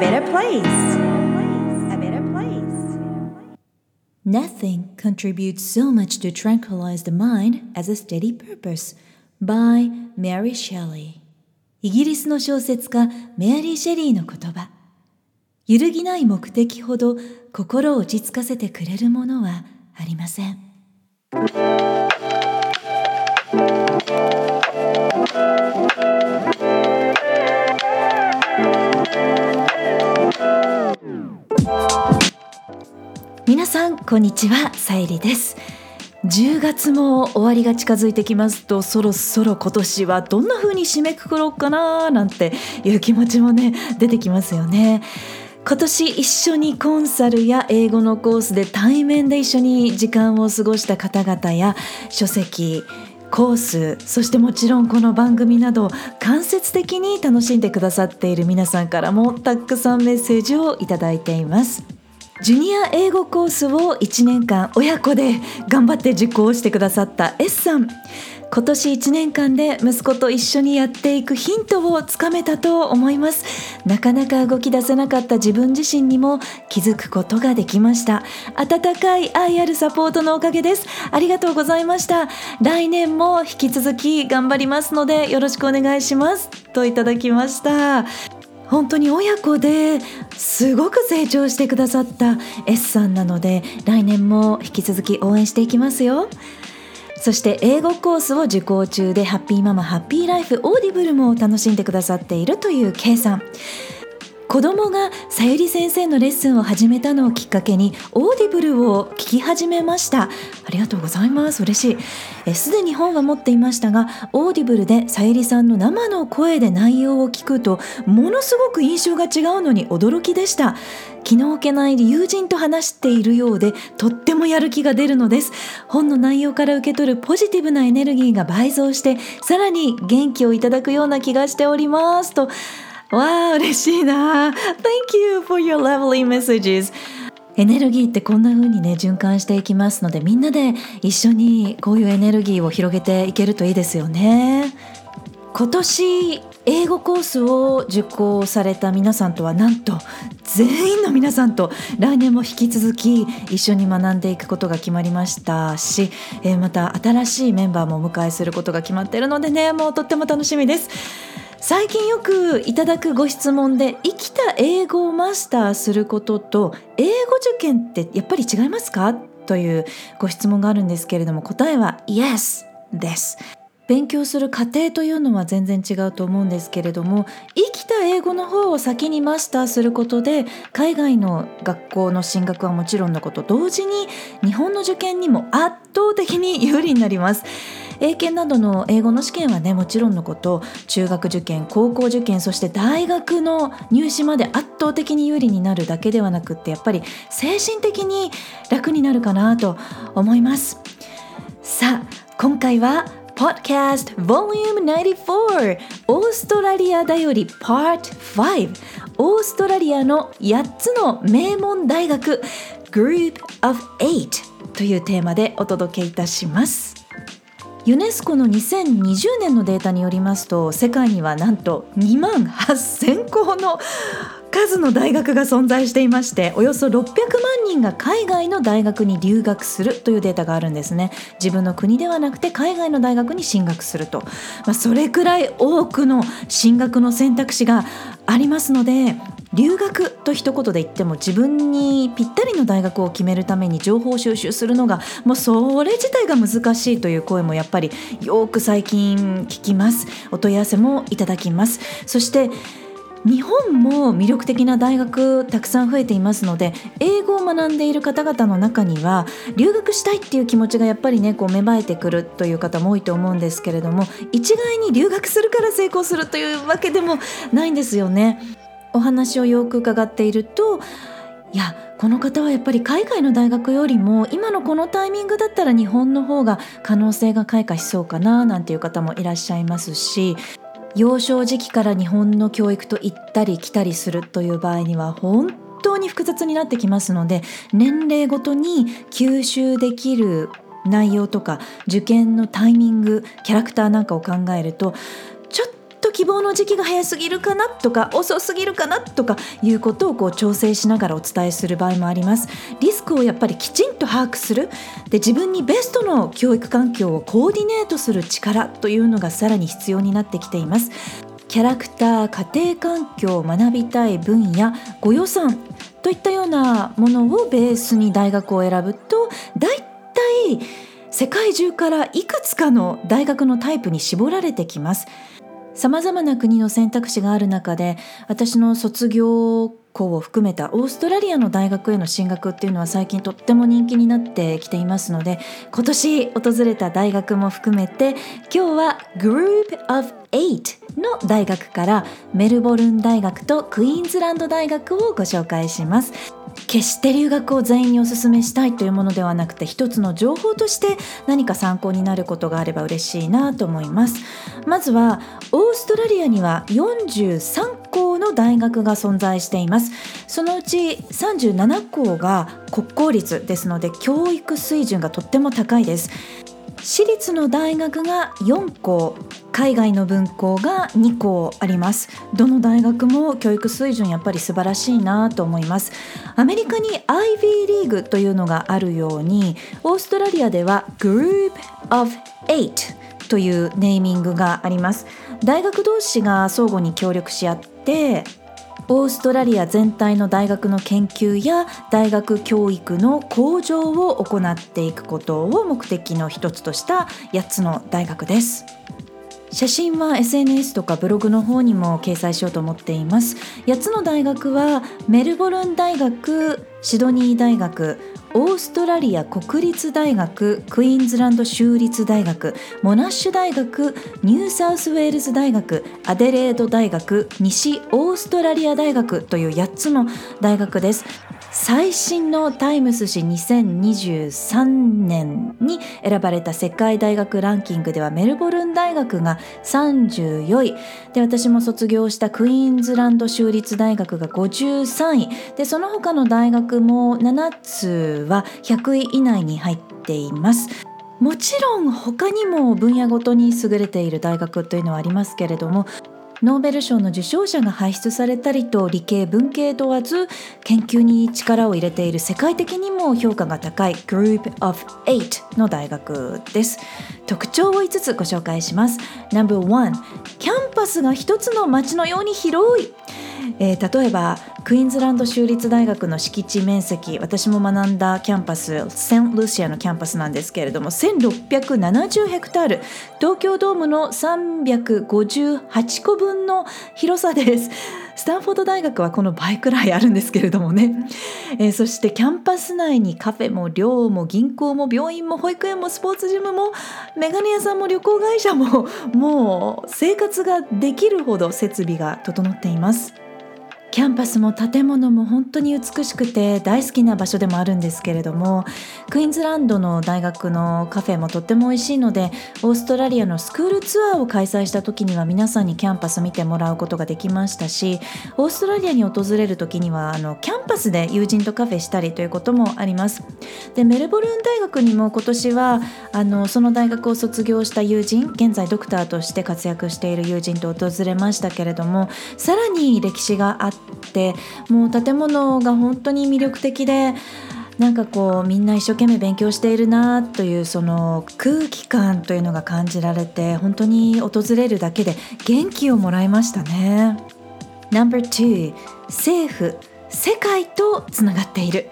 better place. A better place. Nothing contributes so much to tranquilize the mind as a steady purpose by Mary Shelley イギリスの小説家メアリー・シェリーの言葉揺るぎない目的ほど心を落ち着かせてくれるものはありません皆さんこんにちはさゆりです。10月も終わりが近づいてきますとそろそろ今年はどんな風に締めくくろうかななんていう気持ちもね出てきますよね。今年一緒にコンサルや英語のコースで対面で一緒に時間を過ごした方々や書籍コースそしてもちろんこの番組など間接的に楽しんでくださっている皆さんからもたくさんメッセージをいただいています。ジュニア英語コースを1年間親子で頑張って受講してくださった S さん。今年1年間で息子と一緒にやっていくヒントをつかめたと思います。なかなか動き出せなかった自分自身にも気づくことができました。温かい愛あるサポートのおかげです。ありがとうございました。来年も引き続き頑張りますのでよろしくお願いします。といただきました。本当に親子ですごく成長してくださった S さんなので来年も引き続き応援していきますよ。そして英語コースを受講中でハッピーママハッピーライフオーディブルも楽しんでくださっているという K さん。子供がさゆり先生のレッスンを始めたのをきっかけにオーディブルを聞き始めました。ありがとうございます。嬉しい。すでに本は持っていましたがオーディブルでさゆりさんの生の声で内容を聞くとものすごく印象が違うのに驚きでした。気の置けない友人と話しているようでとってもやる気が出るのです。本の内容から受け取るポジティブなエネルギーが倍増してさらに元気をいただくような気がしております。とわあ嬉しいな。Thank you for your lovely messages. エネルギーってこんな風にね循環していきますのでみんなで一緒にこういうエネルギーを広げていけるといいですよね。今年英語コースを受講された皆さんとはなんと全員の皆さんと来年も引き続き一緒に学んでいくことが決まりましたし、えー、また新しいメンバーもお迎えすることが決まっているのでねもうとっても楽しみです。最近よくいただくご質問で生きた英語をマスターすることと英語受験ってやっぱり違いますか？というご質問があるんですけれども答えは Yes です。勉強する過程というのは全然違うと思うんですけれども生きた英語の方を先にマスターすることで海外の学校の進学はもちろんのこと同時に日本の受験にも圧倒的に有利になります。英検などの英語の試験はねもちろんのこと中学受験高校受験そして大学の入試まで圧倒的に有利になるだけではなくってやっぱり精神的に楽になるかなと思います。さあ今回は Podcast Volume 94オーストラリアだより Part 5オーストラリアの8つの名門大学 Group of 8というテーマでお届けいたします。ユネスコの2020年のデータによりますと世界にはなんと2万8000校の数の大学が存在していましておよそ600万人が海外の大学に留学するというデータがあるんですね。自分の国ではなくて海外の大学に進学すると、まあ、それくらい多くの進学の選択肢がありますので留学と一言で言っても自分にぴったりの大学を決めるために情報収集するのがもうそれ自体が難しいという声もやっぱりよく最近聞きますお問い合わせもいただきますそして日本も魅力的な大学たくさん増えていますので英語を学んでいる方々の中には留学したいっていう気持ちがやっぱりねこう芽生えてくるという方も多いと思うんですけれども一概に留学するから成功するというわけでもないんですよね。お話をよく伺っているといやこの方はやっぱり海外の大学よりも今のこのタイミングだったら日本の方が可能性が開花しそうかななんていう方もいらっしゃいますし幼少時期から日本の教育と行ったり来たりするという場合には本当に複雑になってきますので年齢ごとに吸収できる内容とか受験のタイミングキャラクターなんかを考えるとと希望の時期が早すぎるかなとか遅すぎるかなとかいうことをこう調整しながらお伝えする場合もあります。リスクをやっぱりきちんと把握する。で自分にベストの教育環境をコーディネートする力というのがさらに必要になってきています。キャラクター家庭環境学びたい分野ご予算といったようなものをベースに大学を選ぶと大体世界中からいくつかの大学のタイプに絞られてきます。さまざまな国の選択肢がある中で私の卒業校を含めたオーストラリアの大学への進学っていうのは最近とっても人気になってきていますので今年訪れた大学も含めて今日は Group of 8の大学からメルボルン大学とクイーンズランド大学をご紹介します。決して留学を全員にお勧めしたいというものではなくて一つの情報として何か参考になることがあれば嬉しいなと思います。まずはオーストラリアには43校の大学が存在しています。そのうち37校が国公立ですので教育水準がとっても高いです。私立の大学が4校海外の分校が2校あります。どの大学も教育水準やっぱり素晴らしいなと思います。アメリカに IV リーグというのがあるようにオーストラリアでは Group of Eight というネーミングがあります。大学同士が相互に協力し合ってオーストラリア全体の大学の研究や大学教育の向上を行っていくことを目的の一つとした8つの大学です。写真は SNS とかブログの方にも掲載しようと思っています。8つの大学はメルボルン大学シドニー大学オーストラリア国立大学クイーンズランド州立大学モナッシュ大学ニューサウスウェールズ大学アデレード大学西オーストラリア大学という8つの大学です。最新のタイムス誌2023年に選ばれた世界大学ランキングではメルボルン大学が34位で私も卒業したクイーンズランド州立大学が53位でその他の大学も7つは100位以内に入っています。もちろん他にも分野ごとに優れている大学というのはありますけれどもノーベル賞の受賞者が輩出されたりと理系文系問わず研究に力を入れている世界的にも評価が高い Group of Eight の大学です。特徴を5つご紹介します。No.1 キャンパスが一つの街のように広い。えー、例えばクイーンズランド州立大学の敷地面積私も学んだキャンパスセント・ルシアのキャンパスなんですけれども1670ヘクタール。東京ドームの358個分の広さです。スタンフォード大学はこの倍くらいあるんですけれどもね、えー、そしてキャンパス内にカフェも寮も銀行も病院も保育園もスポーツジムもメガネ屋さんも旅行会社ももう生活ができるほど設備が整っています。キャンパスも建物も本当に美しくて大好きな場所でもあるんですけれどもクイーンズランドの大学のカフェもとっても美味しいのでオーストラリアのスクールツアーを開催した時には皆さんにキャンパス見てもらうことができましたしオーストラリアに訪れる時にはあのキャンパスで友人とカフェしたりということもあります。でメルボルン大学にも今年はあのその大学を卒業した友人現在ドクターとして活躍している友人と訪れましたけれどもさらに歴史があってってもう建物が本当に魅力的でなんかこうみんな一生懸命勉強しているなというその空気感というのが感じられて本当に訪れるだけで元気をもらいましたね。No.2 政府世界とつながっている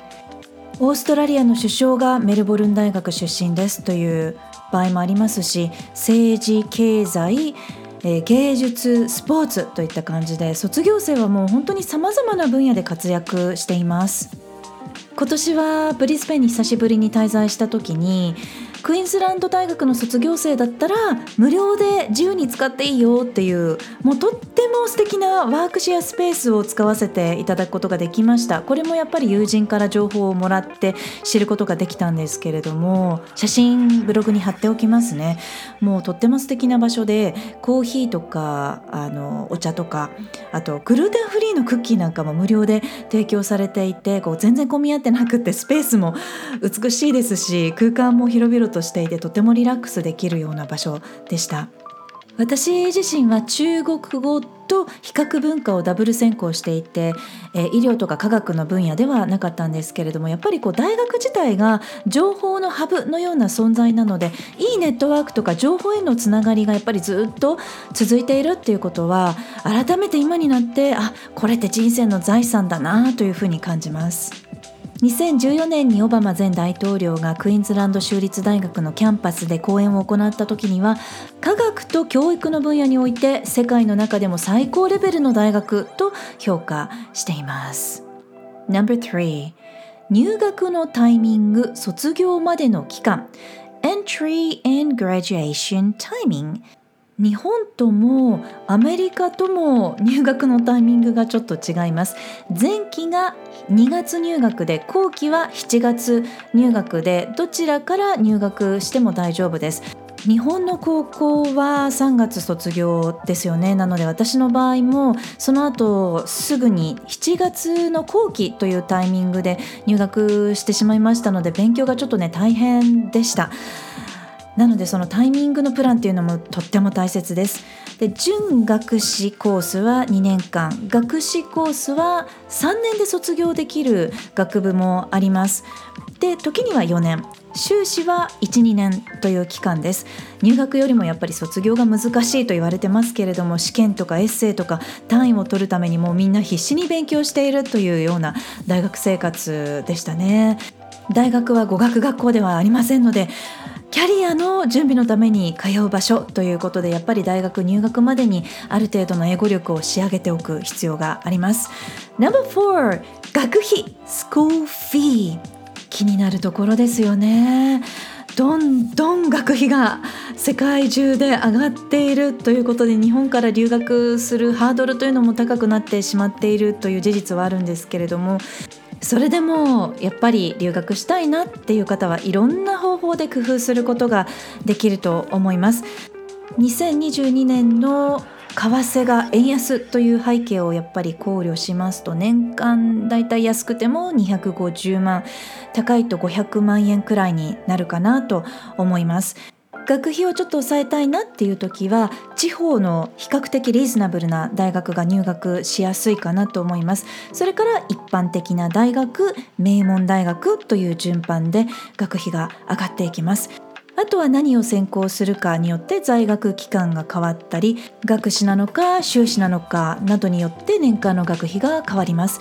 オーストラリアの首相がメルボルン大学出身ですという場合もありますし政治経済えー、芸術スポーツといった感じで卒業生はもう本当にさまざまな分野で活躍しています。今年はブリスベンに久しぶりに滞在した時にクイーンズランド大学の卒業生だったら無料で自由に使っていいよっていう。もうとっても素敵なワークシェアスペースを使わせていただくことができました。これもやっぱり友人から情報をもらって知ることができたんですけれども写真ブログに貼っておきますね。もうとっても素敵な場所でコーヒーとかあのお茶とかあとグルーテンフリーのクッキーなんかも無料で提供されていてこう全然混み合ってなくってスペースも美しいですし空間も広々としていてとてもリラックスできるような場所でした私自身は中国語と比較文化をダブル専攻していて、え、医療とか科学の分野ではなかったんですけれどもやっぱりこう大学自体が情報のハブのような存在なのでいいネットワークとか情報へのつながりがやっぱりずっと続いているっていうことは改めて今になってあこれって人生の財産だなというふうに感じます。2014年にオバマ前大統領がクイーンズランド州立大学のキャンパスで講演を行った時には科学と教育の分野において世界の中でも最高レベルの大学と評価しています。No.3 入学のタイミング卒業までの期間 Entry and Graduation Timing 日本ともアメリカとも入学のタイミングがちょっと違います。前期が2月入学で後期は7月入学でどちらから入学しても大丈夫です。日本の高校は3月卒業ですよね。なので私の場合もその後すぐに7月の後期というタイミングで入学してしまいましたので勉強がちょっとね大変でした。なのでそのタイミングのプランっていうのもとっても大切です。で準学士コースは2年間学士コースは3年で卒業できる学部もあります。で時には4年修士は12年という期間です入学よりもやっぱり卒業が難しいと言われてますけれども試験とかエッセイとか単位を取るためにもうみんな必死に勉強しているというような大学生活でしたね大学は語学学校ではありませんのでキャリアの準備のために通う場所ということでやっぱり大学入学までにある程度の英語力を仕上げておく必要があります。No.4 学費。School Fee 気になるところですよね。どんどん学費が世界中で上がっているということで日本から留学するハードルというのも高くなってしまっているという事実はあるんですけれどもそれでもやっぱり留学したいなっていう方はいろんな方法で工夫することができると思います。2022年の為替が円安という背景をやっぱり考慮しますと年間だいたい安くても250万高いと500万円くらいになるかなと思います。学費をちょっと抑えたいなっていう時は地方の比較的リーズナブルな大学が入学しやすいかなと思います。それから一般的な大学名門大学という順番で学費が上がっていきます。あとは何を専攻するかによって在学期間が変わったり学士なのか修士なのかなどによって年間の学費が変わります。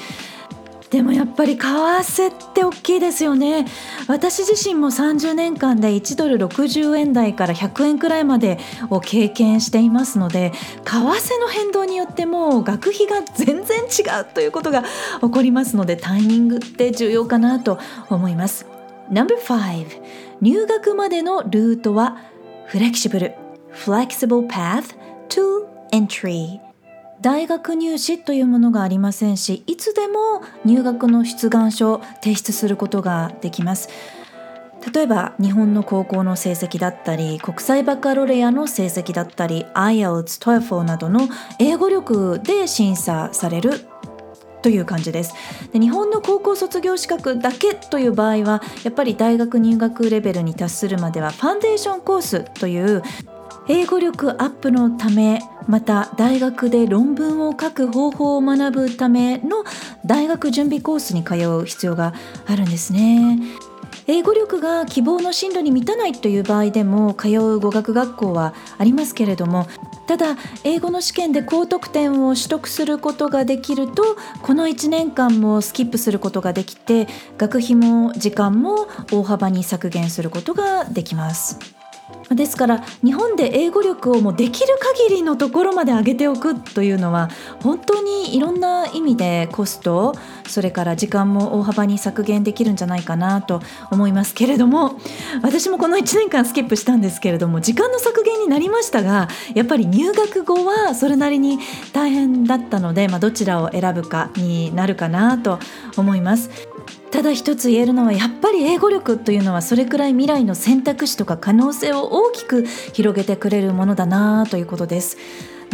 でもやっぱり為替って大きいですよね。私自身も30年間で1ドル60円台から100円くらいまでを経験していますので為替の変動によっても学費が全然違うということが起こりますのでタイミングって重要かなと思います。No.5 入学までのルートはフレキシブル。Flexible path to entry 大学入試というものがありませんしいつでも入学の出願書を提出することができます。例えば日本の高校の成績だったり国際バカロレアの成績だったり IELTS、TOEFL などの英語力で審査されるという感じです。で日本の高校卒業資格だけという場合はやっぱり大学入学レベルに達するまではファンデーションコースという英語力アップのためまた大学で論文を書く方法を学ぶための大学準備コースに通う必要があるんですね。英語力が希望の進路に満たないという場合でも通う語学学校はありますけれどもただ英語の試験で高得点を取得することができるとこの1年間もスキップすることができて学費も時間も大幅に削減することができます。ですから日本で英語力をもうできる限りのところまで上げておくというのは本当にいろんな意味でコストそれから時間も大幅に削減できるんじゃないかなと思いますけれども 私もこの1年間スキップしたんですけれども時間の削減になりましたがやっぱり入学後はそれなりに大変だったので、まあ、どちらを選ぶかになるかなと思います。ただ一つ言えるのはやっぱり英語力というのはそれくらい未来の選択肢とか可能性を大きく広げてくれるものだなということです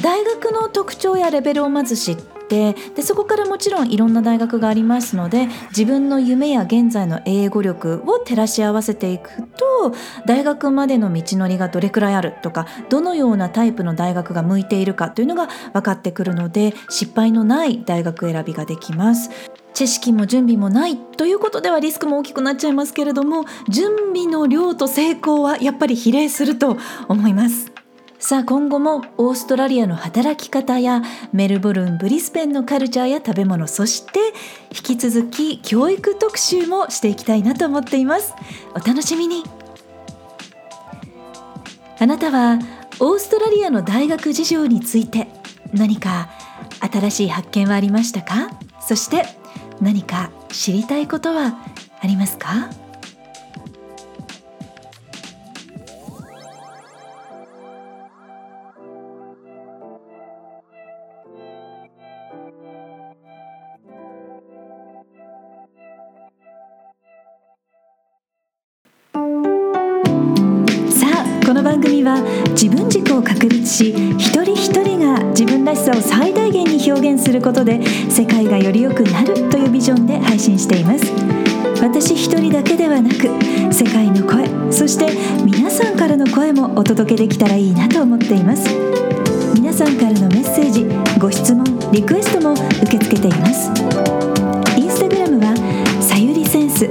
大学の特徴やレベルをまず知ってでそこからもちろんいろんな大学がありますので自分の夢や現在の英語力を照らし合わせていくと大学までの道のりがどれくらいあるとかどのようなタイプの大学が向いているかというのが分かってくるので失敗のない大学選びができます。知識も準備もないということではリスクも大きくなっちゃいますけれども準備の量と成功はやっぱり比例すると思います。さあ今後もオーストラリアの働き方やメルボルンブリスベンのカルチャーや食べ物そして引き続き教育特集もしていきたいなと思っています。お楽しみに。あなたはオーストラリアの大学事情について何か新しい発見はありましたか？そして何か知りたいことはありますか？さあこの番組は自分軸を確立し一人一人が自分らしさを最大限に表現することで世界がより良くなるというビジョンで配信しています。私一人だけではなく世界の声そして皆さんからの声もお届けできたらいいなと思っています。皆さんからのメッセージご質問リクエストも受け付けています。インスタグラムはさゆりセンス。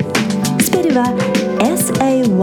スペルは SAYURI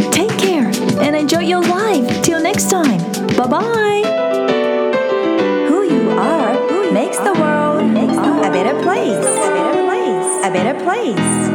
And enjoy your life Till next time Bye bye Who you are makes the world a better place. A better place. A better place.